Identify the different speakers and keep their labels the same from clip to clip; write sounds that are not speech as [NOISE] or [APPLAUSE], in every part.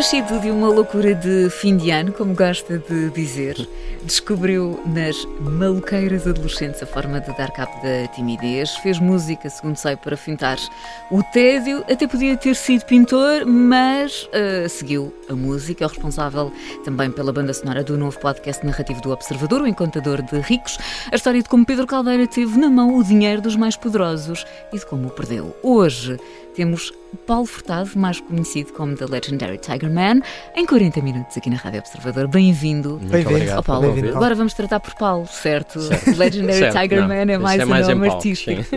Speaker 1: Nascido de uma loucura de fim de ano, como gosta de dizer, descobriu nas maluqueiras adolescentes a forma de dar cabo da timidez, fez música, segundo sei, para fintar o tédio, até podia ter sido pintor, mas uh, seguiu a música, é o responsável também pela banda sonora do novo podcast narrativo do Observador, o Encontador de Ricos, a história de como Pedro Caldeira teve na mão o dinheiro dos mais poderosos e de como o perdeu. Hoje temos Paulo Furtado, mais conhecido como The Legendary Tiger Man, em 40 minutos aqui na Rádio Observador. Bem-vindo.
Speaker 2: Bem-vindo.
Speaker 1: Oh, Paulo.
Speaker 2: Bem
Speaker 1: Agora vamos tratar por Paulo, certo?
Speaker 2: certo.
Speaker 1: Legendary
Speaker 2: certo.
Speaker 1: Tiger
Speaker 2: Não,
Speaker 1: Man é mais
Speaker 2: é
Speaker 1: um
Speaker 2: mais
Speaker 1: nome
Speaker 2: em Paulo,
Speaker 1: artístico.
Speaker 2: sim.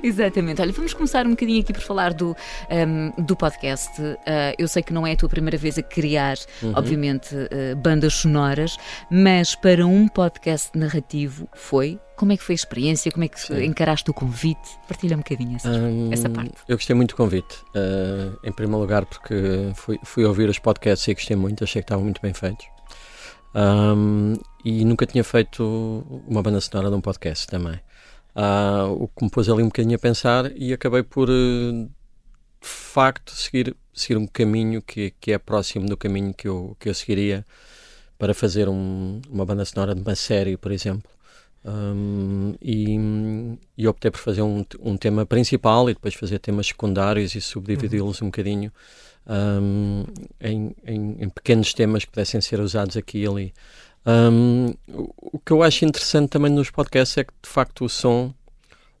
Speaker 2: [LAUGHS]
Speaker 1: Exatamente. Olha, vamos começar um bocadinho aqui por falar do, um, do podcast. Uh, eu sei que não é a tua primeira vez a criar,
Speaker 2: Uhum.
Speaker 1: obviamente, uh, bandas sonoras, mas para um podcast narrativo foi. Como é que foi a experiência? Como é que
Speaker 2: Sim.
Speaker 1: encaraste o convite? Partilha um bocadinho essa,
Speaker 2: Hum,
Speaker 1: essa parte.
Speaker 2: Eu gostei muito do convite. Uh, em primeiro lugar, porque fui, fui ouvir os podcasts e gostei muito, achei que estavam muito bem feitos. Um, e nunca tinha feito uma banda sonora de um podcast também. Uh, o que me pôs ali um bocadinho a pensar e acabei por, uh, de facto, seguir, seguir um caminho que, que é próximo do caminho que eu, que eu seguiria para fazer um- uma banda sonora de uma série, por exemplo. Um, e, e optei por fazer um, um tema principal e depois fazer temas secundários e subdividi-los um bocadinho um, em, em- em pequenos temas que pudessem ser usados aqui e ali. Um, o, o que eu acho interessante também nos podcasts é que de facto o som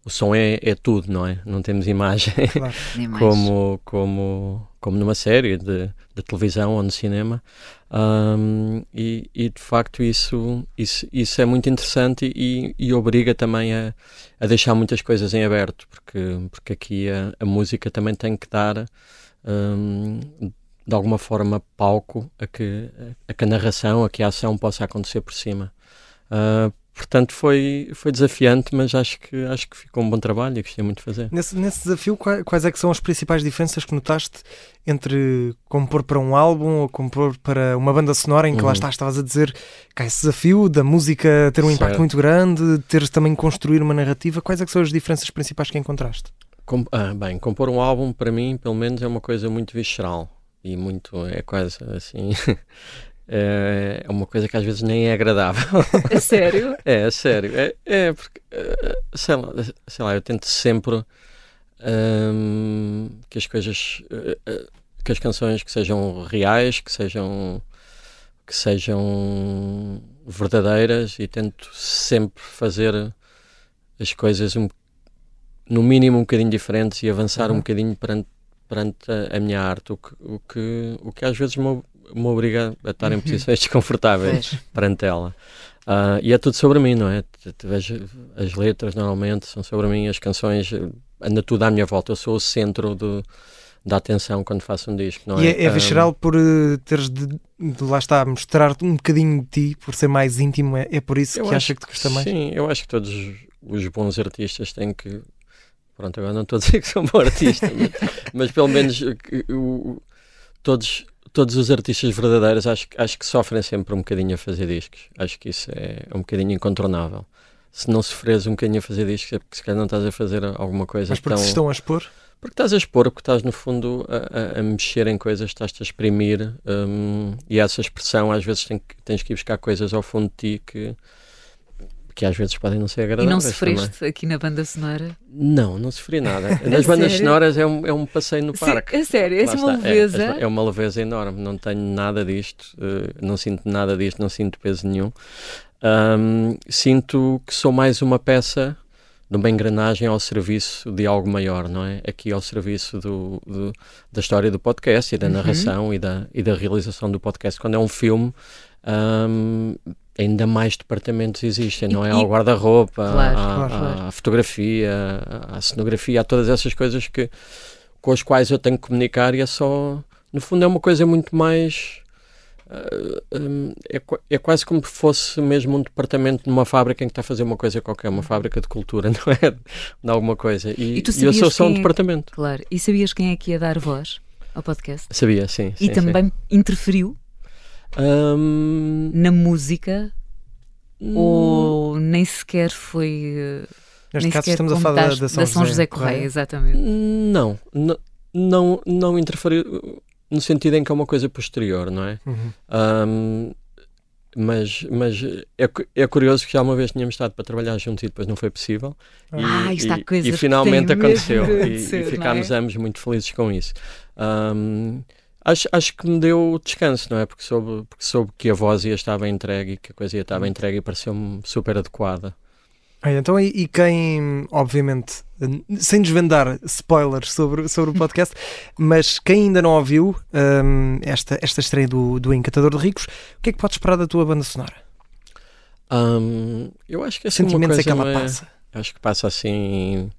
Speaker 2: o som é, é tudo, não é? Não temos imagem
Speaker 3: Claro. [LAUGHS]
Speaker 2: Como, como, como numa série de, de televisão ou no cinema. Um, e, e, de facto isso, isso, isso é muito interessante e, e obriga também a, a deixar muitas coisas em aberto, porque, porque aqui a, a música também tem que dar um, de alguma forma palco a que a, a narração, a que a ação possa acontecer por cima. Uh, portanto foi, foi desafiante, mas acho que, acho que ficou um bom trabalho e gostei muito de fazer.
Speaker 3: Nesse, nesse desafio, qua- quais é que são as principais diferenças que notaste entre compor para um álbum ou compor para uma banda sonora em que lá
Speaker 2: Uhum.
Speaker 3: está, estavas a dizer que há esse desafio da música ter um impacto
Speaker 2: Certo.
Speaker 3: muito grande, teres também construir uma narrativa, quais é que são as diferenças principais que encontraste?
Speaker 2: Com- ah, bem, compor um álbum para mim, pelo menos, é uma coisa muito visceral e muito, é quase assim, [LAUGHS] é é uma coisa que às vezes nem é agradável.
Speaker 1: A sério? [LAUGHS]
Speaker 2: É, é sério, é, é porque, eh, sei lá, sei lá, eu tento sempre hum, que as coisas, eh, eh, que as canções que sejam reais, que sejam, que sejam verdadeiras e tento sempre fazer as coisas um, no mínimo um bocadinho diferentes e avançar um
Speaker 3: Uhum.
Speaker 2: bocadinho perante, perante a, a minha arte, o que, o que, o que às vezes me, me obriga a estar em posições desconfortáveis perante ela. Ah, e é tudo sobre mim, não é? As letras normalmente são sobre mim, as canções, eh, anda tudo à minha volta. Eu sou o centro do, da atenção quando faço um disco, não
Speaker 3: e
Speaker 2: é?
Speaker 3: é, é
Speaker 2: Ah,
Speaker 3: visceral por eh, teres de, de lá está, mostrar-te um bocadinho de ti, por ser mais íntimo, é, é por isso
Speaker 2: eu
Speaker 3: que acha que te custa mais?
Speaker 2: Sim, eu acho que todos os- bons artistas têm que. Pronto, agora não estou a dizer que sou um bom artista, [LAUGHS] mas, mas pelo menos o- todos, todos os artistas verdadeiros acho, que- acho que sofrem sempre um bocadinho a fazer discos. Acho que isso é, um bocadinho incontornável. Se não sofreres um bocadinho a fazer discos, é porque se calhar não estás a fazer alguma coisa
Speaker 3: Mas porque
Speaker 2: tão.
Speaker 3: se estão a expor?
Speaker 2: Porque estás a expor, porque estás no fundo a, a- a mexer em coisas, estás-te a exprimir hum, e essa expressão às vezes tem que- tens que ir buscar coisas ao fundo de ti que, que às vezes podem não ser
Speaker 1: E
Speaker 2: agradáveis.
Speaker 1: não
Speaker 2: também.
Speaker 1: sofreste aqui na banda sonora?
Speaker 2: Não, não sofri nada. [LAUGHS] Nas bandas sonoras é um, é um passeio no parque.
Speaker 1: a sério, essa
Speaker 2: Lá
Speaker 1: uma
Speaker 2: está. É,
Speaker 1: leveza.
Speaker 2: É, uma leveza enorme. Não tenho nada disto, eh, não sinto nada disto, não sinto peso nenhum. Ahm, sinto que sou mais uma peça de uma engrenagem ao serviço de algo maior, não é? Aqui ao serviço do, do- da história do podcast e da
Speaker 1: Uhum.
Speaker 2: narração e, da, e da realização do podcast. Quando é um filme, ahm, ainda mais departamentos existem, não é?
Speaker 1: E-
Speaker 2: Ao guarda-roupa,
Speaker 1: Claro,
Speaker 2: à,
Speaker 3: claro, claro.
Speaker 2: à fotografia, à, à cenografia, há todas essas coisas que com os quais eu tenho que comunicar e é só. No fundo, é uma coisa muito mais. Uh, um, é, é, quase como se fosse mesmo um departamento numa fábrica em que está a fazer uma coisa qualquer, uma fábrica de cultura, [LAUGHS] não é? De alguma coisa. E,
Speaker 1: e,
Speaker 2: e eu sou só um
Speaker 1: é...
Speaker 2: departamento.
Speaker 1: Claro. E sabias quem é que ia dar voz ao podcast?
Speaker 2: Sabia, sim.
Speaker 1: E
Speaker 2: sim,
Speaker 1: também
Speaker 2: sim.
Speaker 1: interferiu
Speaker 2: um...
Speaker 1: na música hum... ou nem sequer foi.
Speaker 3: Eh, Neste caso estamos a falar da, da, São,
Speaker 1: da São José, José Correia, Correia, exatamente.
Speaker 2: Não, não, não, não interferiu no sentido em que é uma coisa posterior, não é?
Speaker 3: Uhum.
Speaker 2: Um, mas mas é, é curioso que já uma vez tínhamos estado para trabalhar juntos e depois não foi possível.
Speaker 1: Ah,
Speaker 2: e,
Speaker 1: está
Speaker 2: e, e finalmente aconteceu. [LAUGHS] E,
Speaker 1: e,
Speaker 2: ficámos
Speaker 1: é?
Speaker 2: ambos muito felizes com isso. Um, acho, acho que me deu descanso, não é? Porque soube, porque soube que a voz ia estar bem entregue e que a coisa ia estar bem entregue e pareceu-me super adequada.
Speaker 3: Ah, então, e, e, quem, obviamente, sem desvendar spoilers sobre, sobre o [LAUGHS] podcast, mas quem ainda não ouviu um, esta, esta estreia do, do Encantador de Ricos, o que é que podes esperar da tua banda sonora?
Speaker 2: Um, eu acho que assim,
Speaker 3: Sentimentos
Speaker 2: uma
Speaker 3: é que ela
Speaker 2: é,
Speaker 3: passa?
Speaker 2: Acho que passa assim.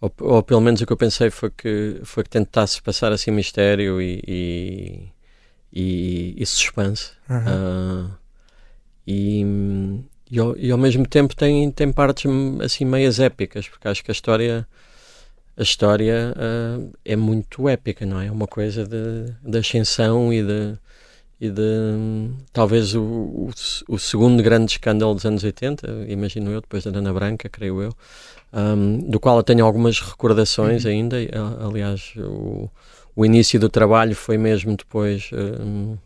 Speaker 2: Ou, ou, pelo menos o que eu pensei foi que, foi que tentasse passar assim mistério e, e, e, e suspense.
Speaker 3: Uhum.
Speaker 2: Uh, e, e ao, e ao, mesmo tempo tem, tem partes assim meias épicas, porque acho que a história a história uh, é muito épica, não é? É uma coisa de, de ascensão e de, e de talvez o, o, o, segundo grande escândalo dos anos 80, imagino eu, depois da Ana Branca, creio eu, um, do qual eu tenho algumas recordações uhum. ainda. Aliás, o, o início do trabalho foi mesmo depois um,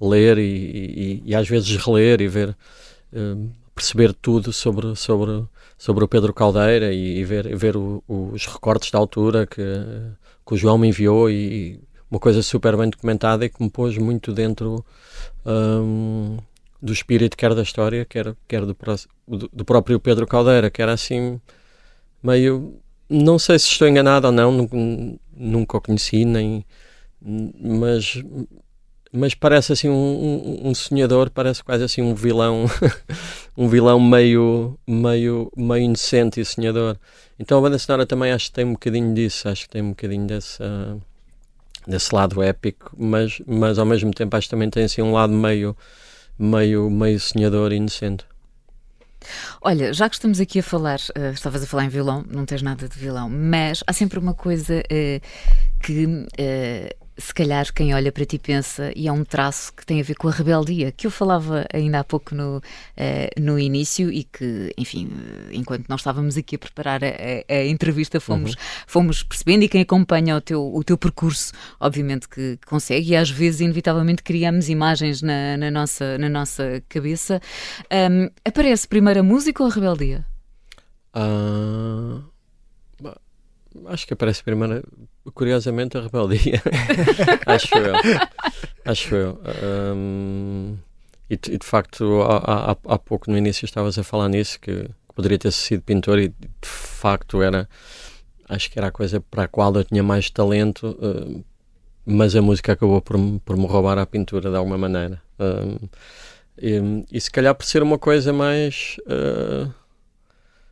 Speaker 2: ler e, e, e, às vezes reler e ver perceber tudo sobre, sobre, sobre o Pedro Caldeira e, e ver, ver o, os recortes da altura que, que o João me enviou e uma coisa super bem documentada e que me pôs muito dentro um, do espírito quer da história, quer, quer do, do, do, próprio Pedro Caldeira, que era assim meio... Não sei se estou enganado ou não, nunca, nunca o conheci, nem, mas mas parece assim um, um, um, sonhador, parece quase assim um vilão, [LAUGHS] um vilão meio, meio, meio inocente e sonhador. Então a banda sonora também acho que tem um bocadinho disso, acho que tem um bocadinho desse, uh, desse lado épico, mas, mas ao mesmo tempo acho que também tem assim um lado meio, meio, meio sonhador e inocente.
Speaker 1: Olha, já que estamos aqui a falar, uh, estavas a falar em vilão, não tens nada de vilão, mas há sempre uma coisa uh, que uh, se calhar quem olha para ti pensa, e é um traço que tem a ver com a rebeldia, que eu falava ainda há pouco no, uh, no início e que, enfim, enquanto nós estávamos aqui a preparar a, a, a entrevista, fomos, uhum. fomos percebendo, e quem acompanha o teu, o teu percurso, obviamente que consegue, e às vezes, inevitavelmente, criamos imagens na, na nossa, na nossa cabeça. Um, aparece primeiro a música ou a rebeldia?
Speaker 2: Uh, acho que aparece primeiro curiosamente, a rebeldia. [LAUGHS] acho eu. Acho eu. Um, e, e, de facto, há, há, há, pouco no início estavas a falar nisso, que, poderia ter sido pintor, e de facto era. Acho que era a coisa para a qual eu tinha mais talento, uh, mas a música acabou por, por me roubar a pintura de alguma maneira. Um, e, e, se calhar por ser uma coisa mais. Uh,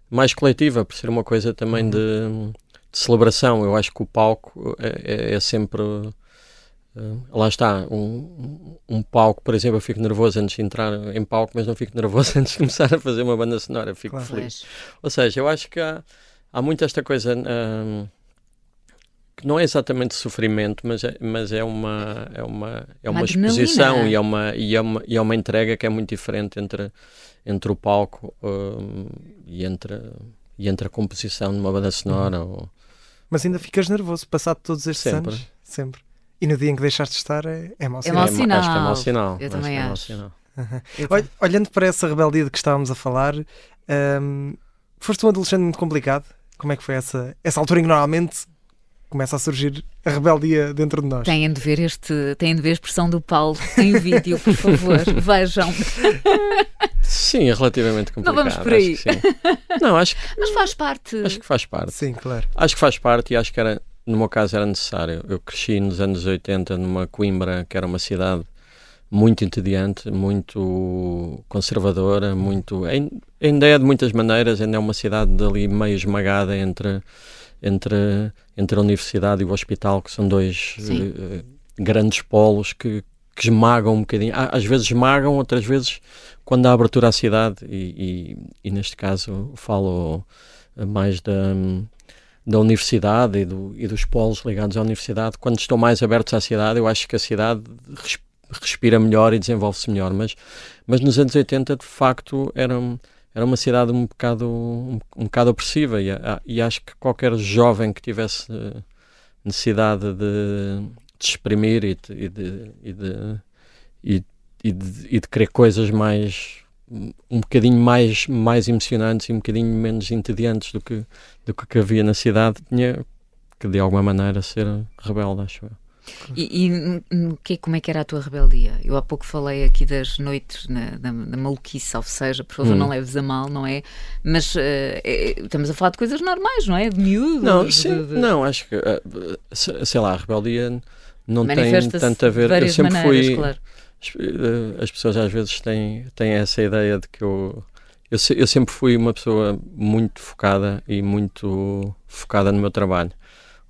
Speaker 2: mais coletiva, por ser uma coisa também uhum. de de celebração. Eu acho que o palco é, é, é sempre. Uh, lá está, um, um, palco, por exemplo, eu fico nervoso antes de entrar em palco, mas não fico nervoso [LAUGHS] antes de começar a fazer uma banda sonora, fico claro. feliz. Ou seja, eu acho que há, há muito esta coisa um, que não é exatamente sofrimento, mas é, mas é uma, é uma, é uma, uma exposição e é uma, e, é uma, e é uma entrega que é muito diferente entre, entre o palco um, e, entre, e entre a composição de uma banda sonora. Uhum. Ou,
Speaker 3: mas ainda ficas nervoso, passado todos estes
Speaker 2: Sempre.
Speaker 3: anos? Sempre. E no dia em que deixaste de estar é, é mau
Speaker 1: sinal. É mau sinal.
Speaker 2: Acho que é mau sinal.
Speaker 1: Eu também
Speaker 2: acho.
Speaker 1: É
Speaker 2: acho. Sinal.
Speaker 3: Uhum. Olhando para essa rebeldia de que estávamos a falar, um, foste um adolescente muito complicado. Como é que foi essa, essa altura em que normalmente começa a surgir a rebeldia dentro de nós?
Speaker 1: Têm de ver, este, têm de ver a expressão do Paulo em vídeo, por favor. [LAUGHS] Vejam. [LAUGHS]
Speaker 2: Sim, é relativamente complicado.
Speaker 1: Não vamos por aí.
Speaker 2: Acho não, acho que,
Speaker 1: Mas faz parte.
Speaker 2: Acho que faz parte.
Speaker 3: Sim, claro.
Speaker 2: Acho que faz parte e acho que era, no meu caso era necessário. Eu cresci nos anos 80 numa Coimbra, que era uma cidade muito entediante, muito conservadora, muito ainda é de muitas maneiras, ainda é uma cidade ali meio esmagada entre entre, entre a universidade e o hospital, que são dois uh, grandes polos que, que esmagam um bocadinho. Às vezes esmagam, outras vezes quando há abertura à cidade, e, e, e neste caso falo mais da, da universidade e, do, e dos polos ligados à universidade, quando estão mais abertos à cidade, eu acho que a cidade respira melhor e desenvolve-se melhor. Mas, mas nos anos 80, de facto, era, era uma cidade um bocado, um, um bocado opressiva e, e acho que qualquer jovem que tivesse necessidade de, de exprimir e de, e de, e de, e, e de, e de querer coisas mais um bocadinho mais, mais emocionantes e um bocadinho menos entediantes do que, do que havia na cidade, tinha que de alguma maneira ser rebelde, acho eu.
Speaker 1: E, e que, como é que era a tua rebeldia? Eu há pouco falei aqui das noites na, na, na maluquice, ou seja, por favor, hum. não leves a mal, não é? Mas uh, é, estamos a falar de coisas normais, não é? De miúdo?
Speaker 2: Não, sim, de... não acho que, uh, sei lá, a rebeldia não tem tanto a ver. Eu sempre maneiras, fui. Claro eh, as pessoas às vezes têm, têm essa ideia de que eu, eu, eu sempre fui uma pessoa muito focada e muito focada no meu trabalho.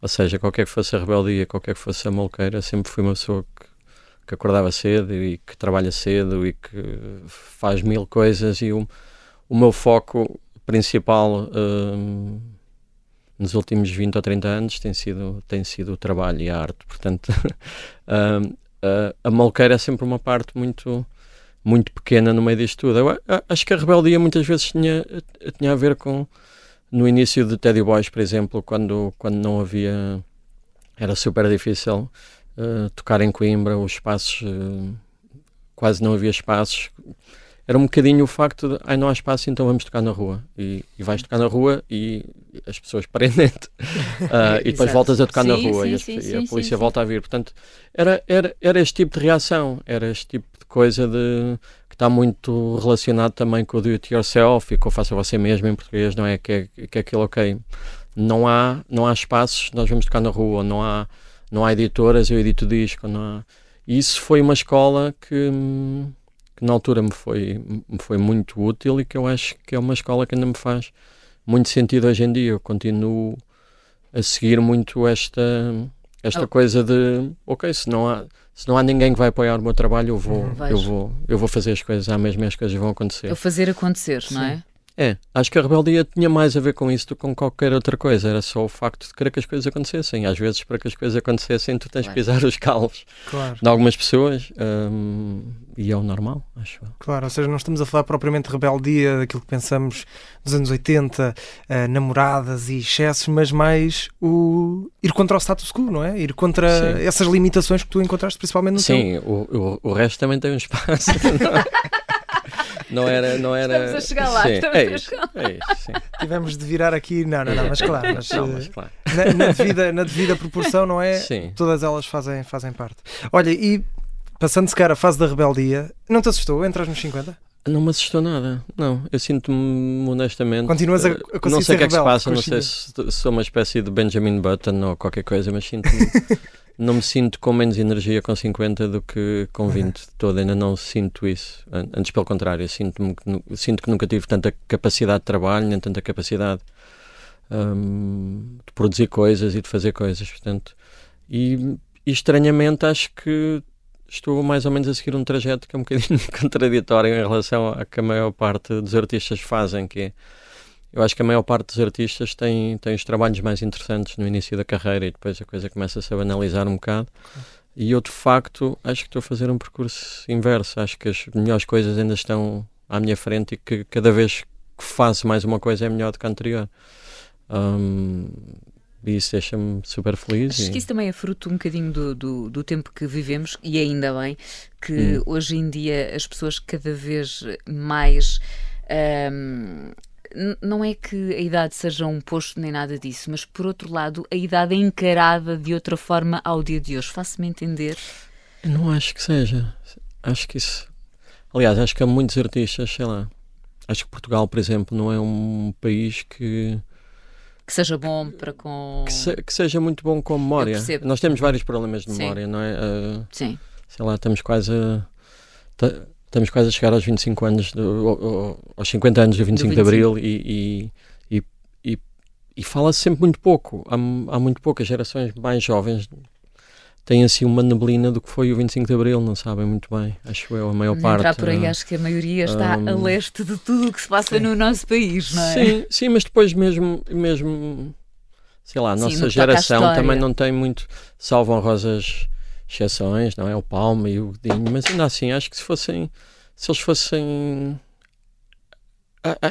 Speaker 2: Ou seja, qualquer que fosse a rebeldia, qualquer que fosse a malqueira, sempre fui uma pessoa que, que acordava cedo e que trabalha cedo e que faz mil coisas e o, o meu foco principal um, nos últimos 20 ou 30 anos tem sido, tem sido o trabalho e a arte. Portanto, [LAUGHS] um, uh, a malqueira é sempre uma parte muito muito pequena no meio disto tudo. Eu acho que a rebeldia muitas vezes tinha, tinha a ver com no início de Teddy Boys, por exemplo, quando, quando não havia era super difícil uh, tocar em Coimbra, os espaços uh, quase não havia espaços era um bocadinho o facto de ai não há espaço, então vamos tocar na rua. E, e vais tocar na rua e as pessoas prendem-te. Uh, [LAUGHS] e depois voltas a tocar sim, na rua sim, e, sim, e, a polícia volta a vir. Portanto, era, era, era este tipo de reação, era este tipo de coisa de que está muito relacionado também com o do it yourself e com o faça você mesmo em português, não é? Que é, que é aquilo, ok, não há, não há espaços, nós vamos tocar na rua, não há, não há editoras, eu edito disco, não há... E isso foi uma escola que hum, que na altura me foi, me foi muito útil e que eu acho que é uma escola que ainda me faz muito sentido hoje em dia. Eu continuo a seguir muito esta, esta oh. coisa de ok, se não há se não há ninguém que vai apoiar o meu trabalho, eu vou, eu vou, eu vou fazer as coisas à mesma e as coisas vão acontecer. Eu
Speaker 1: fazer acontecer, Sim. não é?
Speaker 2: É, acho que a rebeldia tinha mais a ver com isso do que com qualquer outra coisa. Era só o facto de querer que as coisas acontecessem. Às vezes, para que as coisas acontecessem, tu tens de pisar os calvos claro. de algumas pessoas hum, e é o normal, acho.
Speaker 3: Claro, ou seja, não estamos a falar propriamente de rebeldia, daquilo que pensamos dos anos 80, uh, namoradas e excessos, mas mais o ir contra o status quo, não é? Ir contra Sim. essas limitações que tu encontraste principalmente no
Speaker 2: Sim,
Speaker 3: teu...
Speaker 2: o, o, o resto também tem um espaço. [LAUGHS] não era, não era.
Speaker 1: Estamos a chegar lá,
Speaker 2: sim,
Speaker 1: estamos
Speaker 2: é isso, É isso, sim.
Speaker 3: Tivemos de virar aqui, não, não, não, mas claro, mas,
Speaker 2: não, mas claro.
Speaker 3: Na, na, devida, na devida proporção, não é? Sim. Todas elas fazem, fazem parte. Olha, e passando-se cara a fase da rebeldia, não te assustou? Entras nos 50?
Speaker 2: Não me assustou nada, não. Eu sinto-me honestamente.
Speaker 3: Continuas a, a conseguir
Speaker 2: Não sei
Speaker 3: o
Speaker 2: que é que se passa, não sei se sou uma espécie de Benjamin Button ou qualquer coisa, mas sinto-me. [LAUGHS] não me sinto com menos energia com 50 do que com 20 de todo, ainda não sinto isso. Antes, pelo contrário, sinto, que, sinto que nunca tive tanta capacidade de trabalho, nem tanta capacidade um, de produzir coisas e de fazer coisas. Portanto, e, e, estranhamente acho que estou mais ou menos a seguir um trajeto que é um bocadinho [LAUGHS] contraditório em relação a que a maior parte dos artistas fazem, que é eu acho que a maior parte dos artistas tem, tem os trabalhos mais interessantes no início da carreira e depois a coisa começa-se a banalizar um bocado. E eu, de facto, acho que estou a fazer um percurso inverso. Acho que as melhores coisas ainda estão à minha frente e que cada vez que faço mais uma coisa é melhor do que a anterior. Um, e isso deixa-me super feliz.
Speaker 1: Acho e... que isso também é fruto um bocadinho do, do, do, tempo que vivemos e ainda bem que hum. hoje em dia as pessoas cada vez mais. Um, não é que a idade seja um posto nem nada disso, mas por outro lado, a idade é encarada de outra forma ao dia de hoje. Faço-me entender?
Speaker 2: Eu não acho que seja. Acho que isso. Aliás, acho que há muitos artistas, sei lá. Acho que Portugal, por exemplo, não é um país que.
Speaker 1: Que seja bom para com.
Speaker 2: Que, se, que seja muito bom com memória. Nós temos vários problemas de memória, Sim. não é? Uh,
Speaker 1: Sim.
Speaker 2: Sei lá, estamos quase a estamos quase a chegar aos 25 anos, do, aos 50 anos do 25, do 25. de Abril e, e, e, e fala-se sempre muito pouco. Há, há muito poucas gerações mais jovens têm assim uma neblina do que foi o 25 de Abril, não sabem muito bem, acho eu, a maior parte.
Speaker 1: Entrar por aí,
Speaker 2: uh,
Speaker 1: acho que a maioria está um, a leste de tudo o que se passa sim. no nosso país, não é?
Speaker 2: Sim, sim, mas depois mesmo, mesmo sei lá, a nossa sim, geração também não tem muito, salvam rosas exceções, não é? O Palma e o Godinho, mas ainda assim, acho que se fossem, se eles fossem,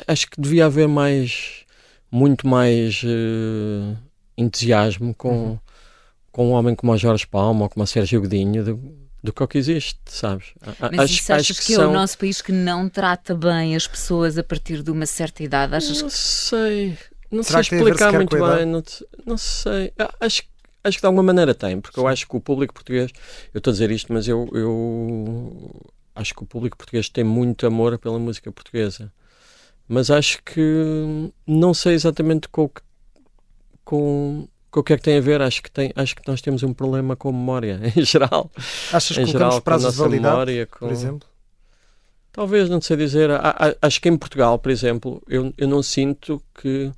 Speaker 2: acho que devia haver mais, muito mais uh, entusiasmo com, uhum. com um homem como o Jorge Palma ou como o Sérgio Godinho do, do que o que existe, sabes?
Speaker 1: Mas acho, isso achas que, que, é são... o nosso país que não trata bem as pessoas a partir de uma certa idade? Achas
Speaker 2: não sei, não Será sei explicar muito bem, não, não sei. Acho que Acho que de alguma maneira tem, porque eu acho que o público português, eu estou a dizer isto, mas eu, eu acho que o público português tem muito amor pela música portuguesa. Mas acho que não sei exatamente com, com, com o que é que tem a ver. Acho que, tem, acho que nós temos um problema com a memória, [LAUGHS] em geral.
Speaker 3: Achas que em geral, prazos de validade, memória, com... por exemplo?
Speaker 2: Talvez, não sei dizer. Acho que em Portugal, por exemplo, eu, eu não sinto que.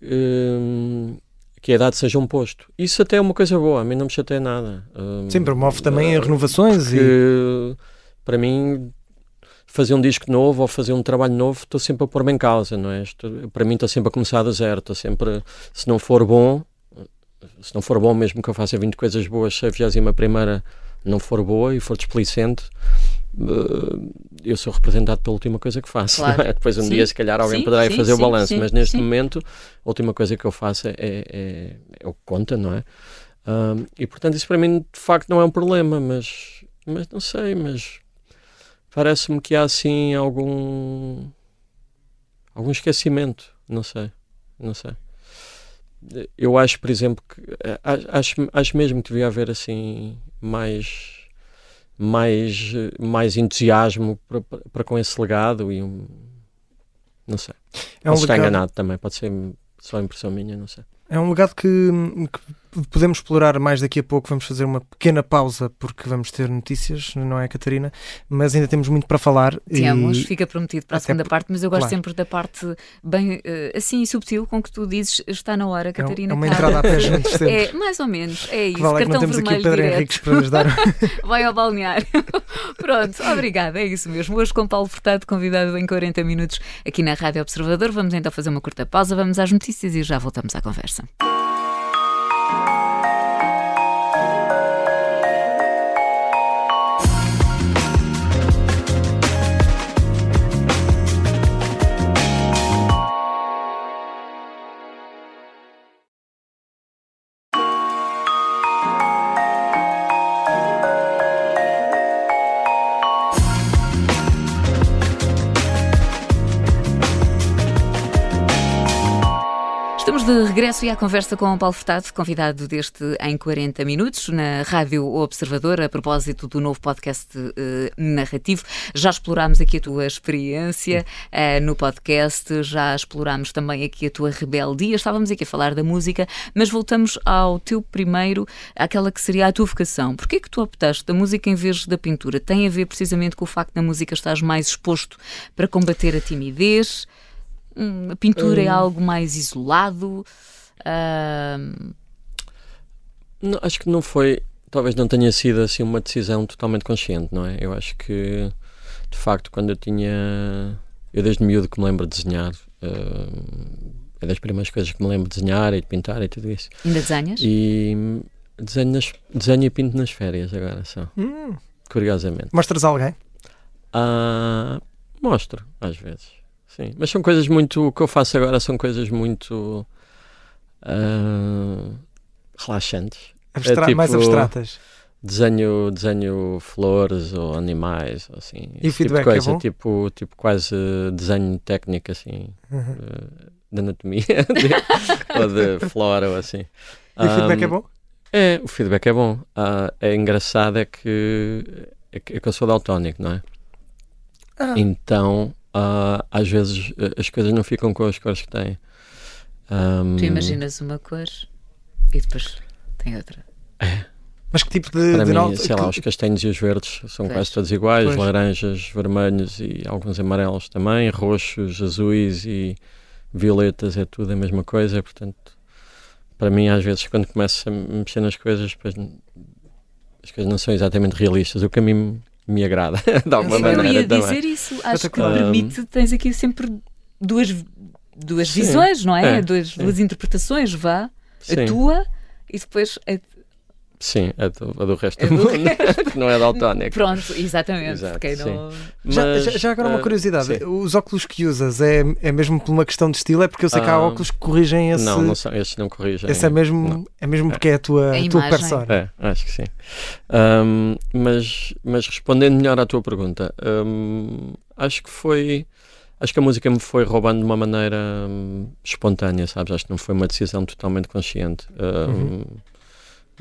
Speaker 2: Hum, que a idade seja um posto. Isso até é uma coisa boa, a mim não me chateia nada.
Speaker 3: Sim, promove também uh, renovações
Speaker 2: e... Para mim, fazer um disco novo ou fazer um trabalho novo, estou sempre a pôr-me em causa, não é? Estou, para mim, estou sempre a começar do zero, estou sempre... Se não for bom, se não for bom, mesmo que eu faça 20 coisas boas, se a 21 primeira não for boa e for desplicente, uh, eu sou representado pela última coisa que faço. Claro. É? Depois um sim. dia, se calhar, alguém sim, poderá sim, fazer o balanço, mas neste momento, a última coisa que eu faço é, é, é o que conta, não é? Um, e portanto, isso para mim de facto não é um problema, mas, mas não sei, mas parece-me que há assim algum algum esquecimento, não sei, não sei. Eu acho, por exemplo, que acho, acho mesmo que devia haver assim mais mais, mais entusiasmo para, para com esse legado e um, não sei. É um Posso legado... estar enganado também, pode ser só impressão minha, não sei.
Speaker 3: É um legado que, que, podemos explorar mais daqui a pouco. Vamos fazer uma pequena pausa porque vamos ter notícias, não é, Catarina? Mas ainda temos muito para falar.
Speaker 1: Temos, e... fica prometido para a segunda parte, mas eu gosto claro. sempre da parte bem uh, assim subtil com que tu dizes está na hora, Catarina.
Speaker 3: É, uma entrada a pé juntos
Speaker 1: É, mais ou menos, é isso.
Speaker 3: vale,
Speaker 1: Cartão
Speaker 3: temos
Speaker 1: aqui
Speaker 3: o Pedro
Speaker 1: direto.
Speaker 3: Henriques para nos dar. [LAUGHS]
Speaker 1: Vai ao balneário. [LAUGHS] Pronto, obrigada, é isso mesmo. Hoje com Paulo Furtado, convidado em 40 minutos aqui na Rádio Observador. Vamos então fazer uma curta pausa, vamos às notícias e já voltamos à conversa. Regresso e à conversa com o Paulo Furtado, convidado deste em 40 minutos, na Rádio Observador, a propósito do novo podcast uh, narrativo. Já explorámos aqui a tua experiência uh, no podcast, já explorámos também aqui a tua rebeldia. Estávamos aqui a falar da música, mas voltamos ao teu primeiro, àquela que seria a tua vocação. Porquê que tu optaste da música em vez da pintura? Tem a ver precisamente com o facto da música estás mais exposto para combater a timidez? Hum, a pintura hum. é algo mais isolado? Uh...
Speaker 2: Não, acho que não foi, talvez não tenha sido assim uma decisão totalmente consciente, não é? Eu acho que, de facto, quando eu tinha. Eu desde miúdo que me lembro de desenhar. Uh, é das primeiras coisas que me lembro de desenhar e de pintar e tudo isso.
Speaker 1: Ainda desenhas?
Speaker 2: E desenho, nas, desenho e pinto nas férias agora só. Hum. Curiosamente.
Speaker 3: Mostras alguém?
Speaker 2: Uh, mostro, às vezes. Sim, mas são coisas muito. O que eu faço agora são coisas muito. Uh, relaxantes.
Speaker 3: Abstra é tipo, mais abstratas.
Speaker 2: Desenho, desenho flores ou animais, ou assim.
Speaker 3: E o feedback tipo de é coisa, é bom?
Speaker 2: Tipo, tipo quase desenho técnico, assim, uhum. de, anatomia [LAUGHS] de, ou de flora, ou assim.
Speaker 3: E um, o feedback é bom?
Speaker 2: É, o feedback é bom. Uh, é engraçado é que, é que eu sou daltónico, não é? Ah. Então uh, às vezes eh, as coisas não ficam com as cores que têm.
Speaker 1: Um, tu imaginas uma cor e depois tem outra.
Speaker 2: É.
Speaker 3: Mas que tipo de.
Speaker 2: Para
Speaker 3: de
Speaker 2: mim, sei que... lá, os castanhos e os verdes são pois. quase todos iguais, pois. laranjas, vermelhos e alguns amarelos também, roxos, azuis e violetas, é tudo a mesma coisa, portanto, para mim, às vezes, quando começo a mexer nas coisas, depois as coisas não são exatamente realistas, o que a mim me agrada, [LAUGHS] de alguma
Speaker 1: Eu
Speaker 2: maneira.
Speaker 1: ia
Speaker 2: também.
Speaker 1: dizer isso. Acho que
Speaker 2: Um,
Speaker 1: permite, tens aqui sempre duas, duas
Speaker 2: Sim,
Speaker 1: visões, não é?
Speaker 2: é,
Speaker 1: duas,
Speaker 2: sim.
Speaker 1: duas interpretações, vá.
Speaker 2: Sim,
Speaker 1: A tua e depois a
Speaker 2: sim a, do, a do resto [LAUGHS]
Speaker 1: A
Speaker 2: do
Speaker 1: do
Speaker 2: mundo, que não é daltónico.
Speaker 1: Pronto, exatamente.
Speaker 2: Exato,
Speaker 1: não...
Speaker 3: Já,
Speaker 2: Mas,
Speaker 3: já- já agora uma
Speaker 2: ah,
Speaker 3: curiosidade:
Speaker 2: sim.
Speaker 3: os óculos que usas é, é mesmo por uma questão de estilo? É porque eu sei que há
Speaker 2: Ah,
Speaker 3: óculos que corrigem esse.
Speaker 2: Não, não são, estes não corrigem.
Speaker 3: esse é mesmo,
Speaker 2: Não.
Speaker 3: é mesmo porque é a tua,
Speaker 1: A
Speaker 3: a tua persona.
Speaker 2: É, acho que sim. Ahm, mas, mas respondendo melhor à tua pergunta, ahm, acho que foi. Acho que a música me foi roubando de uma maneira hum, espontânea, sabes? Acho que não foi uma decisão totalmente consciente. Ahm,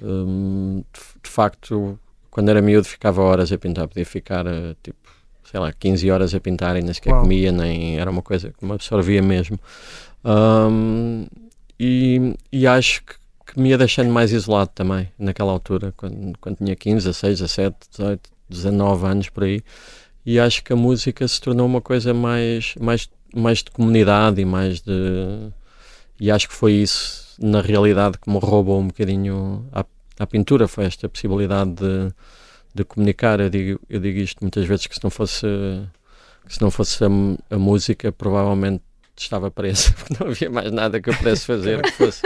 Speaker 2: hum, de, de facto, quando era miúdo, ficava horas a pintar. Podia ficar, eh, tipo, sei lá, 15 horas a pintar e nem sequer
Speaker 3: Uau.
Speaker 2: comia, nem era uma coisa que me absorvia mesmo. Ahm, e, e acho que, que me ia deixando mais isolado também, naquela altura, quando, quando tinha 15, 16, 17, 18, 19 anos por aí. E acho que a música se tornou uma coisa mais, mais, mais de comunidade e mais de. E acho que foi isso, na realidade, que me roubou um bocadinho à, à pintura. Foi esta possibilidade de, de comunicar. Eu digo, eu digo isto muitas vezes que se não fosse, se não fosse a, a música, provavelmente estava preso, [LAUGHS] porque não havia mais nada que eu pudesse fazer que fosse,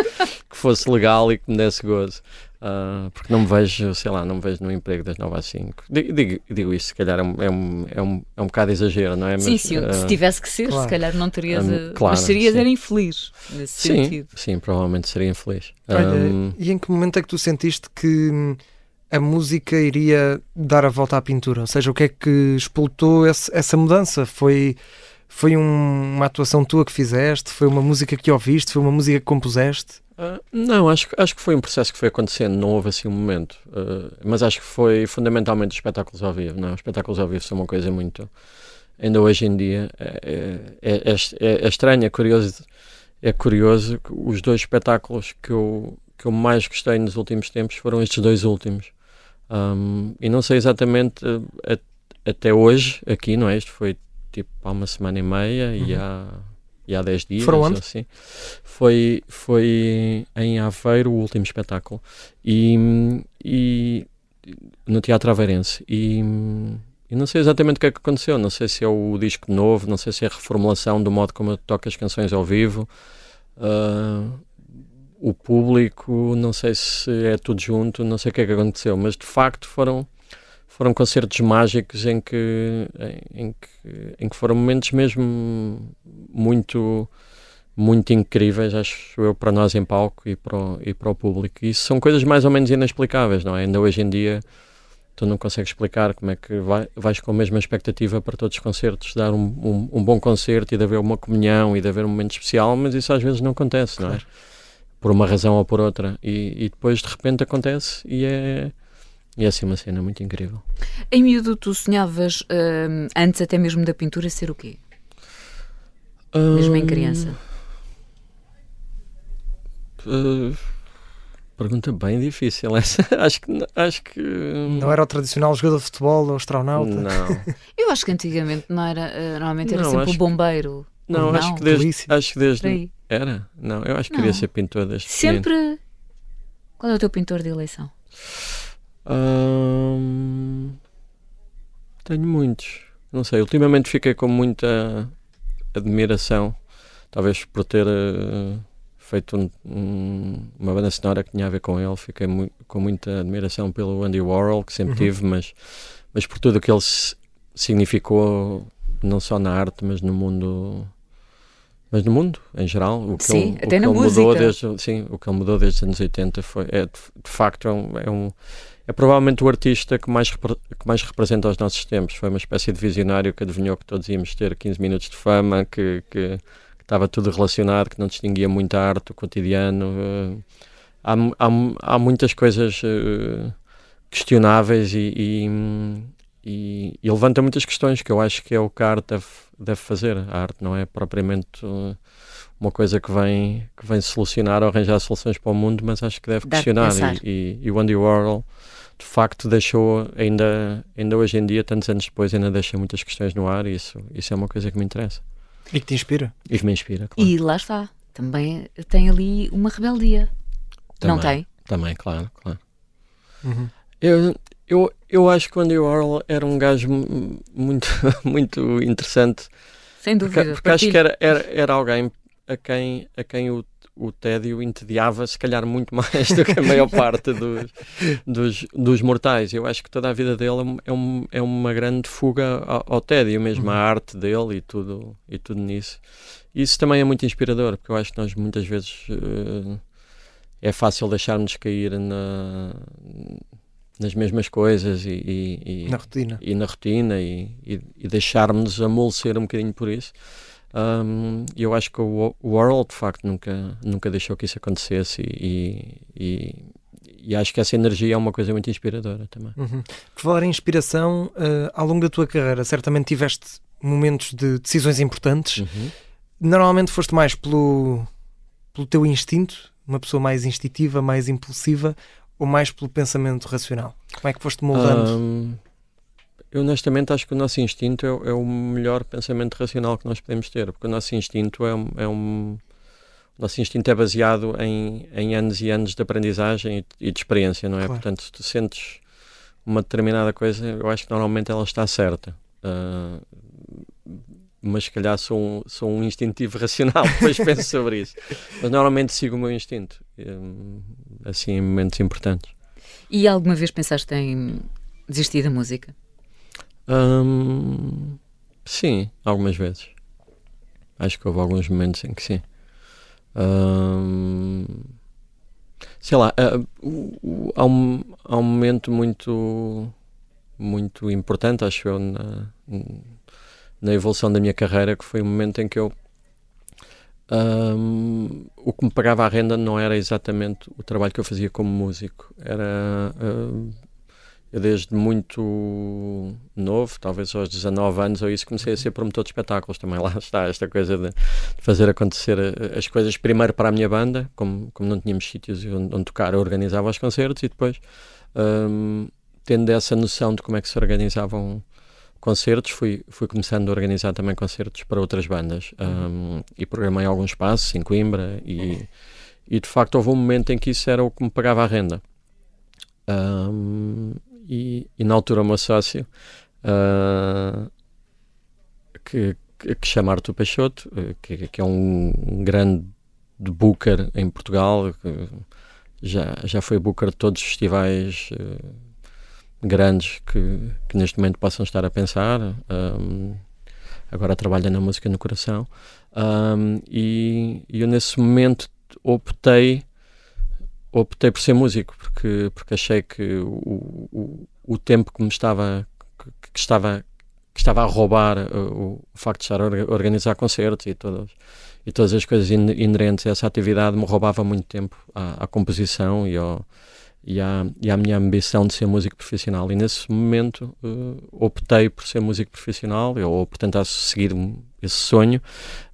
Speaker 2: que fosse legal e que me desse gozo. Ah, porque não me vejo, sei lá, não me vejo no emprego das 9 às 5. Digo, digo, isto, se calhar é um, é um, é um, é um bocado exagero, não é?
Speaker 1: Sim,
Speaker 2: Mas,
Speaker 1: sim,
Speaker 2: ah,
Speaker 1: se tivesse que ser,
Speaker 3: claro.
Speaker 1: se calhar não terias.
Speaker 2: Hum,
Speaker 1: a-
Speaker 2: claro,
Speaker 1: mas serias era infeliz nesse
Speaker 2: sim,
Speaker 1: sentido.
Speaker 2: sim, provavelmente seria infeliz.
Speaker 3: Olha,
Speaker 2: Ahm,
Speaker 3: e em que momento é que tu sentiste que hum, a música iria dar a volta à pintura? Ou seja, o que é que explotou esse- essa mudança? Foi, foi um- uma atuação tua que fizeste? Foi uma música que ouviste? Foi uma música que compuseste?
Speaker 2: Ah, não, acho, acho que foi um processo que foi acontecendo, não houve assim um momento. Ah, mas acho que foi fundamentalmente os espetáculos ao vivo. Não? é? Os espetáculos ao vivo são uma coisa muito. Ainda hoje em dia é, é, é, é- é estranho, é curioso. É curioso que os dois espetáculos que eu, que eu mais gostei nos últimos tempos foram estes dois últimos. Ahm, e não sei exatamente ah, até hoje, aqui, não é? Isto foi tipo há uma semana e meia e
Speaker 3: Uhum.
Speaker 2: há, e há dez dias.
Speaker 3: Foram onde?
Speaker 2: Assim. Foi, foi em Aveiro o último espetáculo e, e no Teatro Aveirense e, e não sei exatamente o que é que aconteceu, não sei se é o disco novo, não sei se é a reformulação do modo como eu toco as canções ao vivo, ah, o público, não sei se é tudo junto, não sei o que é que aconteceu, mas de facto foram foram concertos mágicos em que, em, em que, em que foram momentos mesmo muito muito incríveis, acho eu, para nós em palco e para o, e para o público. E isso são coisas mais ou menos inexplicáveis, não é? Ainda hoje em dia tu não consegues explicar como é que vai, vais com a mesma expectativa para todos os concertos, dar um, um, um bom concerto e de haver uma comunhão e de haver um momento especial, mas isso às vezes não acontece, não é? Por uma razão ou por outra. E, e depois de repente acontece e é, e é assim uma cena muito incrível.
Speaker 1: Em miúdo, tu sonhavas, hum, antes até mesmo da pintura, ser o quê? Mesmo em
Speaker 2: Hum,
Speaker 1: criança.
Speaker 2: Uh, pergunta bem difícil essa. [LAUGHS] acho que acho que
Speaker 3: Não era o tradicional jogador de futebol ou astronauta?
Speaker 2: Não, [LAUGHS]
Speaker 1: Eu acho que antigamente não era, eh, normalmente era
Speaker 2: Não,
Speaker 1: sempre o
Speaker 2: que-
Speaker 1: bombeiro.
Speaker 2: não,
Speaker 1: Não,
Speaker 2: acho que desde
Speaker 3: polícia.
Speaker 2: acho que desde era. Não, eu acho que
Speaker 1: Não.
Speaker 2: queria ser pintor desde pequenino.
Speaker 1: Sempre. Qual é o teu pintor de eleição?
Speaker 2: Hum, tenho muitos. Não sei, ultimamente fiquei com muita admiração, talvez por ter eh, feito um- um- uma banda sonora que tinha a ver com ele. Fiquei mu- com muita admiração pelo Andy Warhol, que sempre
Speaker 3: Uhum.
Speaker 2: tive, mas, mas por tudo o que ele significou, não só na arte, mas no mundo. Mas no mundo, em geral, o que
Speaker 1: Sim,
Speaker 2: ele, o
Speaker 1: até
Speaker 2: que
Speaker 1: na
Speaker 2: ele mudou
Speaker 1: música.
Speaker 2: desde, sim, o que ele mudou desde os anos 80 foi, é, de, de facto, é um, é um- é provavelmente o artista que mais, que mais representa os nossos tempos. Foi uma espécie de visionário que adivinhou que todos íamos ter 15 minutos de fama, que, que, que estava tudo relacionado, que não distinguia muito a arte, o cotidiano. eh, há, há, há muitas coisas eh, questionáveis e, e, e- e levanta muitas questões que eu acho que é o que a arte deve, deve fazer. A arte não é propriamente eh, uma coisa que vem, que vem solucionar ou arranjar soluções para o mundo, mas acho que deve
Speaker 1: Dá
Speaker 2: questionar. E, e, e o Andy Warhol, de facto, deixou, ainda, ainda hoje em dia, tantos anos depois, ainda deixa muitas questões no ar e isso, isso é uma coisa que me interessa.
Speaker 3: E que te inspira.
Speaker 2: E que me inspira, claro.
Speaker 1: E lá está, também tem ali uma rebeldia.
Speaker 2: Também,
Speaker 1: Não tem?
Speaker 2: Também, claro, claro.
Speaker 3: Uhum.
Speaker 2: Eu, eu, eu acho que o Andy Warhol era um gajo mu- muito, [LAUGHS] muito interessante.
Speaker 1: Sem
Speaker 2: Porque,
Speaker 1: dúvida.
Speaker 2: porque acho
Speaker 1: partilho.
Speaker 2: que era, era, era alguém a quem, a quem o, o tédio entediava, se calhar, muito [LAUGHS] mais do que a maior parte dos, dos, dos mortais. Eu acho que toda a vida dele é um- é, é uma grande fuga ao, ao tédio, mesmo a
Speaker 3: Uhum.
Speaker 2: arte dele e tudo, e tudo nisso. Isso também é muito inspirador, porque eu acho que nós muitas vezes eh, é fácil deixarmos cair na, nas mesmas coisas e, e- e-
Speaker 3: Na rotina.
Speaker 2: e na rotina e, e, e deixarmos amolecer um bocadinho por isso. Um, E eu acho que o World, de facto, nunca, nunca deixou que isso acontecesse e, e, e acho que essa energia é uma coisa muito inspiradora também.
Speaker 3: Uhum. Por falar em inspiração, eh, ao longo da tua carreira, certamente tiveste momentos de decisões importantes.
Speaker 2: Uhum.
Speaker 3: Normalmente foste mais pelo, pelo teu instinto, uma pessoa mais instintiva, mais impulsiva, ou mais pelo pensamento racional? Como é que foste moldando?
Speaker 2: Um, eu honestamente acho que o nosso instinto é, o- é o melhor pensamento racional que nós podemos ter, porque o nosso instinto é um. É um o nosso instinto é baseado em, em anos e anos de aprendizagem e, e de experiência, não é?
Speaker 3: Claro.
Speaker 2: Portanto, se tu sentes uma determinada coisa, eu acho que normalmente ela está certa. Ah, mas se calhar sou um, sou um instintivo racional, [LAUGHS] depois penso sobre isso. Mas normalmente sigo o meu instinto, hum, assim, em momentos importantes.
Speaker 1: E alguma vez pensaste em desistir da música?
Speaker 2: Hum, sim, algumas vezes. Acho que houve alguns momentos em que sim. Hum, sei lá, ah, há, um, há um momento muito, muito importante, acho eu, na, na evolução da minha carreira, que foi o momento em que eu. hum, o que me pagava a renda não era exatamente o trabalho que eu fazia como músico, era. hum, eu desde muito novo, talvez aos 19 anos ou isso, comecei a ser promotor de espetáculos também. Lá está esta coisa de, fazer acontecer eh, as coisas primeiro para a minha banda, como, como não tínhamos sítios onde, onde tocar, eu organizava os concertos e depois, hum, tendo essa noção de como é que se organizavam concertos, fui, fui começando a organizar também concertos para outras bandas hum, e programei alguns espaços em Coimbra e, e de facto houve um momento em que isso era o que me pagava a renda. Hum, e, e na altura o meu sócio ah, que, que, que chama Artur Peixoto eh, que, que é um, um grande booker em Portugal que já, já foi booker de todos os festivais eh, grandes que, que neste momento possam estar a pensar um, agora trabalha na música no coração. Um, e eu nesse momento optei optei por ser músico porque porque achei que o, o, o tempo que me estava que, que estava que estava a roubar uh, o, o facto de estar a orga- organizar concertos e todas e todas as coisas in- inerentes a essa atividade me roubava muito tempo à, à composição e, ao, e, à, e à minha ambição de ser músico profissional. E nesse momento uh, optei por ser músico profissional ou por tentar seguir esse sonho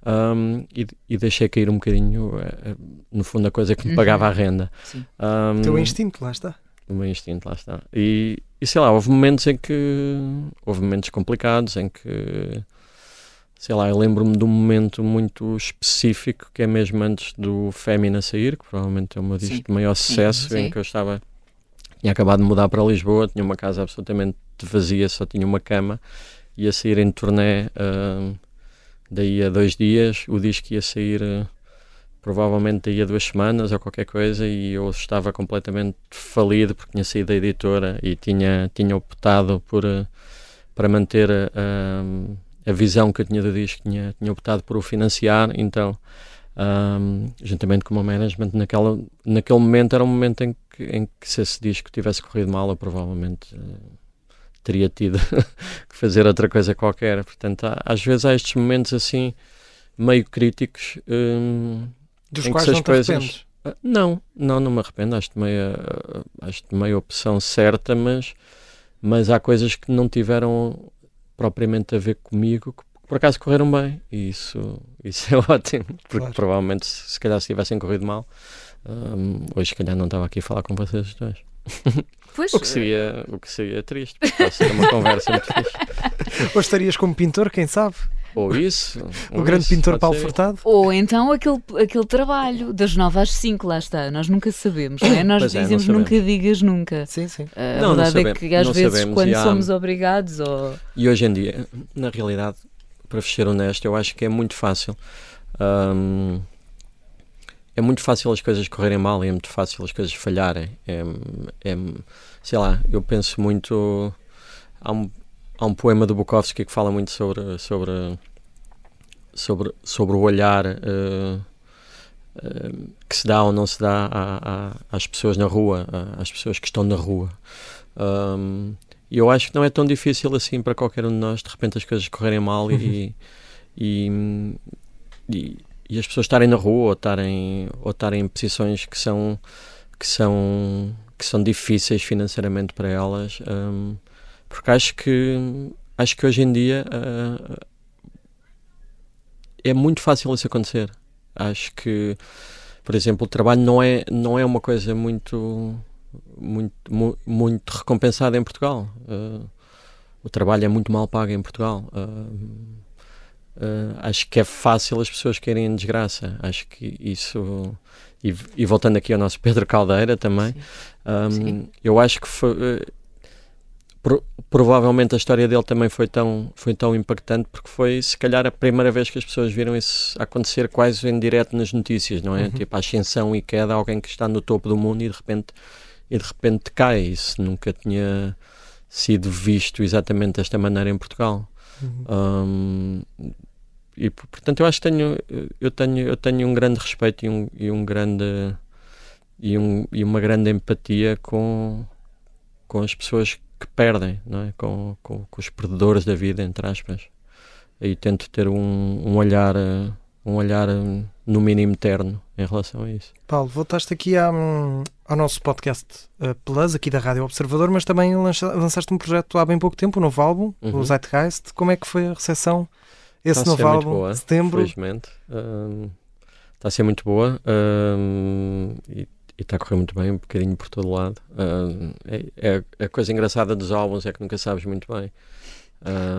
Speaker 2: um, e, e deixei cair um bocadinho uh, uh, no fundo a coisa que me
Speaker 1: Uhum.
Speaker 2: pagava a renda
Speaker 1: Sim.
Speaker 2: um,
Speaker 3: O teu instinto, lá está.
Speaker 2: o meu instinto, lá está. E, e sei lá, houve momentos em que. Houve momentos complicados em que. Sei lá, eu lembro-me de um momento muito específico que é mesmo antes do Fémina sair, que provavelmente é o meu disco
Speaker 1: Sim.
Speaker 2: de maior
Speaker 1: Sim,
Speaker 2: sucesso, em
Speaker 1: sim.
Speaker 2: que eu estava. Tinha acabado de mudar para Lisboa, tinha uma casa absolutamente vazia, só tinha uma cama, ia sair em turnê ah, daí a dois dias, o disco ia sair. ah, provavelmente daí a duas semanas ou qualquer coisa e eu estava completamente falido porque tinha saído da editora e tinha, tinha optado por eh, para manter a, a, a visão que eu tinha do disco, tinha, tinha optado por o financiar, então ahm, juntamente com o meu management naquela, naquele momento era um momento em que, em que se esse disco tivesse corrido mal eu provavelmente eh, teria tido [LAUGHS] que fazer outra coisa qualquer, portanto há- às vezes há estes momentos assim meio críticos hum,
Speaker 3: Dos quais não te
Speaker 2: coisas-
Speaker 3: arrependes.
Speaker 2: ah, Não, não, não me arrependo. Acho-te meio, ah, acho meio opção certa, mas, mas há coisas que não tiveram propriamente a ver comigo que por acaso correram bem. E isso, [LAUGHS] isso é ótimo, porque
Speaker 3: Claro.
Speaker 2: provavelmente se, se calhar se tivessem corrido mal, hum, hoje se calhar não estava aqui a falar com vocês dois. [LAUGHS]
Speaker 1: Pois,
Speaker 2: O que seria, o que seria triste, porque seria uma conversa muito fixe.
Speaker 3: Ou estarias como pintor, quem sabe?
Speaker 2: ou isso. [LAUGHS]
Speaker 3: o
Speaker 2: ou
Speaker 3: grande
Speaker 2: isso,
Speaker 3: pintor Paulo
Speaker 2: ser.
Speaker 3: Furtado.
Speaker 1: Ou então aquele, aquele trabalho das 9 às 5, lá está. Nós nunca sabemos, não é? Nós
Speaker 2: Pois é, não
Speaker 1: dizemos
Speaker 2: sabemos.
Speaker 1: nunca digas nunca.
Speaker 3: Sim, sim.
Speaker 1: A
Speaker 2: Não, não
Speaker 1: verdade é
Speaker 2: sabemos,
Speaker 1: que às
Speaker 2: não
Speaker 1: vezes,
Speaker 2: sabemos,
Speaker 1: quando
Speaker 2: e há-
Speaker 1: somos obrigados, ou
Speaker 2: E hoje em dia, na realidade, para ser honesto, eu acho que é muito fácil. hum, é muito fácil as coisas correrem mal e é muito fácil as coisas falharem. É, é- sei lá, eu penso muito. Há um, há um poema do Bukowski que fala muito sobre, sobre, sobre, sobre o olhar eh, eh, que se dá ou não se dá à- à- às pessoas na rua, às pessoas que estão na rua. Hum, e eu acho que não é tão difícil assim para qualquer um de nós, de repente as coisas correrem mal e, e, e, e as pessoas estarem na rua ou estarem, ou estarem em posições que são, que são, que são difíceis financeiramente para elas. hum, porque acho que, acho que hoje em dia ah, é muito fácil isso acontecer. Acho que, por exemplo, o trabalho não é, não é uma coisa muito muito, mu- muito recompensada em Portugal. Uh, o trabalho é muito mal pago em Portugal. Uh, uh, acho que é fácil as pessoas querem em desgraça. Acho que isso. E, e voltando aqui ao nosso [LAUGHS] Pedro Caldeira também, um,
Speaker 1: Sim.
Speaker 2: eu acho que foi. uh, pro- provavelmente a história dele também foi tão, foi tão impactante porque foi se calhar a primeira vez que as pessoas viram isso acontecer quase em direto nas notícias, não é?
Speaker 3: Uhum.
Speaker 2: Tipo a ascensão e queda, alguém que está no topo do mundo e de repente e de repente cai. Isso nunca tinha sido visto exatamente desta maneira em Portugal.
Speaker 3: Uhum.
Speaker 2: Hum, e portanto eu acho que tenho eu tenho eu tenho um grande respeito e um, e um grande e, um, e uma grande empatia com com as pessoas que perdem não é com, com, com os perdedores da vida entre aspas aí tento ter um, um olhar um olhar no mínimo terno em relação a isso
Speaker 3: Paulo, voltaste aqui à, hum, ao nosso podcast uh, Plus, aqui da Rádio Observador, mas também lança- lançaste um projeto há bem pouco tempo, um novo álbum, o
Speaker 2: Uhum.
Speaker 3: Zeitgeist. Como é que foi a recepção? Esse
Speaker 2: Está a
Speaker 3: novo
Speaker 2: ser muito
Speaker 3: álbum,
Speaker 2: boa,
Speaker 3: setembro.
Speaker 2: felizmente. Está a ser muito boa hum, e, e está a correr muito bem, um bocadinho por todo lado. Hum, é, é- a coisa engraçada dos álbuns é que nunca sabes muito bem.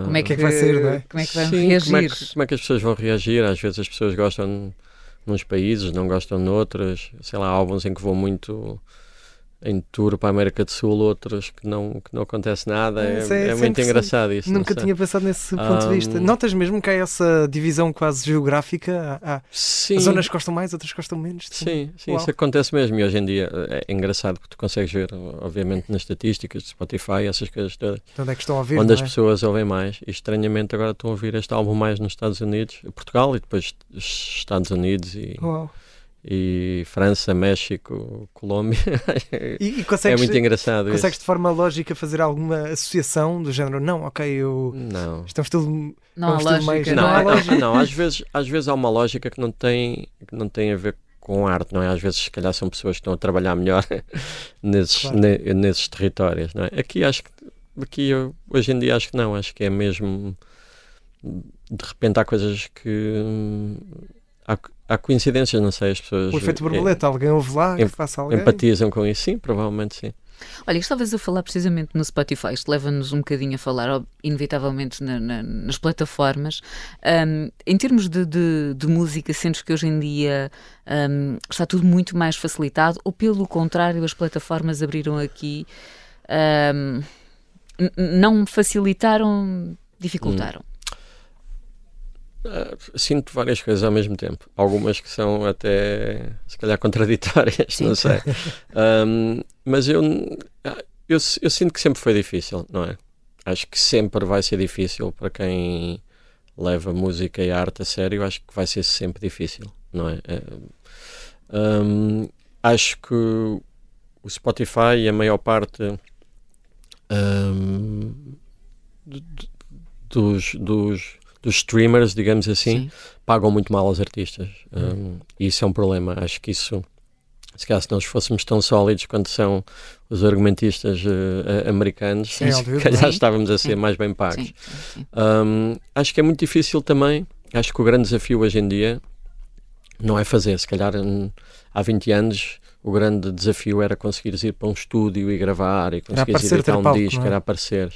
Speaker 1: Como é que,
Speaker 3: que vai sair, não é?
Speaker 1: Como é que vai
Speaker 2: sim,
Speaker 1: reagir?
Speaker 2: Como é, que, como é que as pessoas vão reagir? Às vezes as pessoas gostam nos países, não gostam noutros. Sei lá, álbuns em que vou muito em tour para a América do Sul, outros que não, que não acontece nada. É,
Speaker 3: Isso é-
Speaker 2: é
Speaker 3: isso é
Speaker 2: muito engraçado isso.
Speaker 3: Nunca tinha pensado nesse ponto de vista. Notas mesmo que há essa divisão quase geográfica? Há, há
Speaker 2: Sim.
Speaker 3: zonas que gostam mais, outras que gostam menos.
Speaker 2: Sim, sim,
Speaker 3: Uau.
Speaker 2: isso acontece mesmo. E hoje em dia é engraçado que tu consegues ver, obviamente, nas estatísticas de Spotify, essas coisas todas,
Speaker 3: De onde é que estão a ouvir?
Speaker 2: onde
Speaker 3: não
Speaker 2: as
Speaker 3: é?
Speaker 2: pessoas ouvem mais. E estranhamente agora estão a ouvir este álbum mais nos Estados Unidos, Portugal e depois os Estados Unidos e,
Speaker 3: Uau.
Speaker 2: E França, México, Colômbia. [LAUGHS]
Speaker 3: E, e
Speaker 2: é
Speaker 3: consegues,
Speaker 2: muito engraçado isso.
Speaker 3: consegues de forma lógica fazer alguma associação do género? Não, ok, eu.
Speaker 2: Não.
Speaker 3: Isto é um estilo.
Speaker 1: Não
Speaker 3: é um
Speaker 1: há
Speaker 3: estilo
Speaker 1: lógica.
Speaker 3: mais-
Speaker 2: Não,
Speaker 3: Não há
Speaker 2: é-
Speaker 3: lógica.
Speaker 2: não, às, vezes, às vezes há uma lógica que não tem, que não tem a ver com arte, não é? Às vezes, se calhar, são pessoas que estão a trabalhar melhor [LAUGHS] nesses,
Speaker 3: Claro.
Speaker 2: ne- nesses territórios, não é? Aqui acho que, aqui eu, hoje em dia acho que não, acho que é mesmo, de repente há coisas que, hum, há, há coincidências, não sei, as pessoas
Speaker 3: O efeito
Speaker 2: eh,
Speaker 3: borboleta, alguém ouve lá, que
Speaker 2: em-
Speaker 3: faça alguém.
Speaker 2: empatizam com isso, sim, provavelmente sim.
Speaker 1: Olha, estavas a falar precisamente no Spotify, isto leva-nos um bocadinho a falar, inevitavelmente, na- na- nas plataformas. Ahm, em termos de, de- de música, sentes que hoje em dia ahm, está tudo muito mais facilitado, ou pelo contrário, as plataformas abriram aqui, n- não facilitaram, dificultaram?
Speaker 2: Ah, sinto várias coisas ao mesmo tempo. Algumas que são até, se calhar, contraditórias,
Speaker 1: Sim.
Speaker 2: não sei. Ahm, mas eu, ah, eu, eu sinto que sempre foi difícil, não é? Acho que sempre vai ser difícil para quem leva música e arte a sério. Acho que vai ser sempre difícil, não é? Ah, ahm, acho que o Spotify e a maior parte d- dos, dos, dos streamers, digamos assim,
Speaker 1: Sim.
Speaker 2: pagam muito mal aos artistas. Um, e isso é um problema. Acho que isso, se calhar, se nós fôssemos tão sólidos quanto são os argumentistas eh, americanos,
Speaker 3: Sim,
Speaker 2: se calhar
Speaker 1: Sim.
Speaker 2: estávamos a ser mais bem pagos.
Speaker 1: Sim.
Speaker 2: Um, acho que é muito difícil também. Acho que o grande desafio hoje em dia não é fazer. Se calhar hum, há 20 anos o grande desafio era conseguires ir para um estúdio e gravar e conseguires
Speaker 3: aparecer,
Speaker 2: editar um
Speaker 3: palco,
Speaker 2: disco,
Speaker 3: é?
Speaker 2: era aparecer.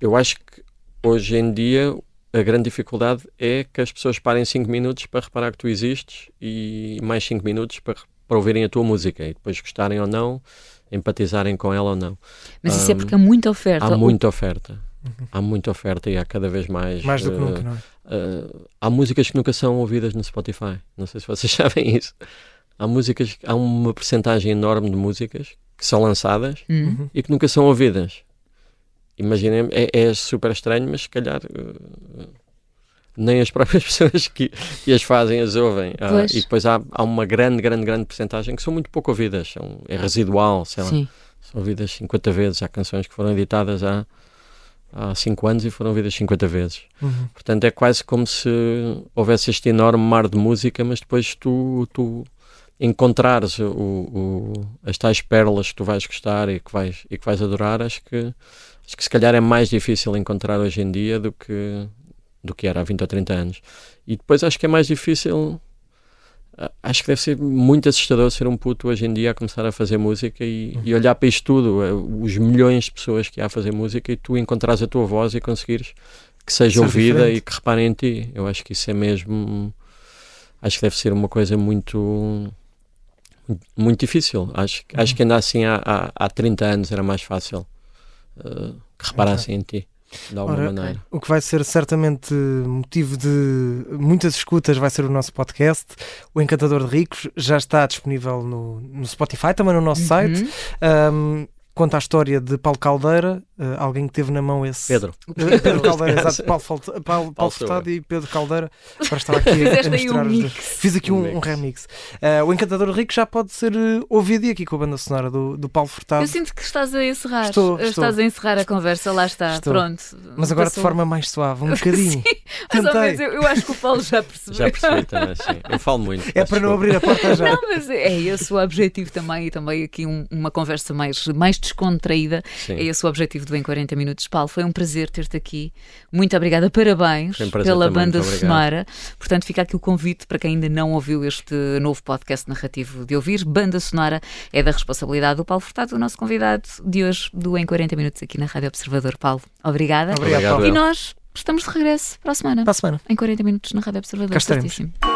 Speaker 2: Eu acho que hoje em dia a grande dificuldade é que as pessoas parem 5 minutos para reparar que tu existes e mais 5 minutos para, para ouvirem a tua música e depois gostarem ou não, empatizarem com ela ou não.
Speaker 1: Mas isso é porque há muita oferta.
Speaker 2: Há muita oferta. Uhum. Há muita oferta e há cada vez mais.
Speaker 3: Mais do que uh, nunca, não é?
Speaker 2: Uh, há músicas que nunca são ouvidas no Spotify. Não sei se vocês [LAUGHS] sabem isso. Há músicas, há uma porcentagem enorme de músicas que são lançadas uhum. e que nunca são ouvidas. Imaginem, é, é, super estranho, mas se calhar uh, nem as próprias [LAUGHS] pessoas que, que as fazem as ouvem. Uh, e depois há, há uma grande, grande, grande porcentagem que são muito pouco ouvidas. São, é residual, sei lá. Sim. São ouvidas 50 vezes. Há canções que foram editadas há, há 5 anos e foram ouvidas 50 vezes. Uhum. Portanto, é quase como se houvesse este enorme mar de música, mas depois tu, tu encontrares o, o, as tais pérolas que tu vais gostar e que vais, e que vais adorar, acho que, acho que se calhar é mais difícil encontrar hoje em dia do que, do que era há 20 ou 30 anos. E depois acho que é mais difícil. Acho que deve ser muito assustador ser um puto hoje em dia a começar a fazer música e, uhum. e olhar para isto tudo, eh, os milhões de pessoas que há a fazer música e tu encontrares a tua voz e conseguires que seja ouvida diferente. e que reparem em ti. Eu acho que isso é mesmo. Acho que deve ser uma coisa muito muito difícil. Acho, uhum. acho que ainda assim há, há, há 30 anos era mais fácil uh, que reparassem em ti. De alguma Ora, maneira.
Speaker 3: O que vai ser certamente motivo de muitas escutas vai ser o nosso podcast. O Encantador de Ricos já está disponível no, no Spotify, também no nosso uhum. site. Um, conta a história de Paulo Caldeira, uh, alguém que teve na mão esse.
Speaker 2: Pedro. [LAUGHS]
Speaker 3: Pedro Caldeira, exato. Paulo, Paulo, Paulo, Paulo Furtado e Pedro Caldeira para estar aqui a, a misturar um os dois. Fiz aqui um, um, um remix. Uh, o Encantador Rico já pode ser uh, ouvido aqui com a banda sonora do, do Paulo Furtado.
Speaker 1: Eu sinto que estás a encerrar. Estou, estou. Estás a encerrar a conversa, lá está. Estou. Pronto.
Speaker 3: Mas agora Passou. de forma mais suave, um [LAUGHS] bocadinho.
Speaker 1: sim, mais eu, eu, acho que o Paulo já percebeu.
Speaker 2: Já percebi também, sim. Eu falo muito.
Speaker 3: É para não abrir a porta já.
Speaker 1: Não, mas é esse o objetivo também e também aqui um, uma conversa mais, mais descontraída. Sim. É esse o objetivo do Em 40 Minutos. Paulo, foi um prazer ter-te aqui. Muito obrigada, parabéns um pela também, banda sonora. Portanto, fica aqui o convite para quem ainda não ouviu este novo podcast narrativo de ouvir. Banda sonora é da responsabilidade do Paulo Furtado, o nosso convidado de hoje do Em 40 Minutos aqui na Rádio Observador. Paulo, obrigada.
Speaker 3: Obrigado, Paulo.
Speaker 1: E nós estamos de regresso para a semana.
Speaker 3: Para a semana.
Speaker 1: Em 40 Minutos na Rádio Observador.
Speaker 3: Cá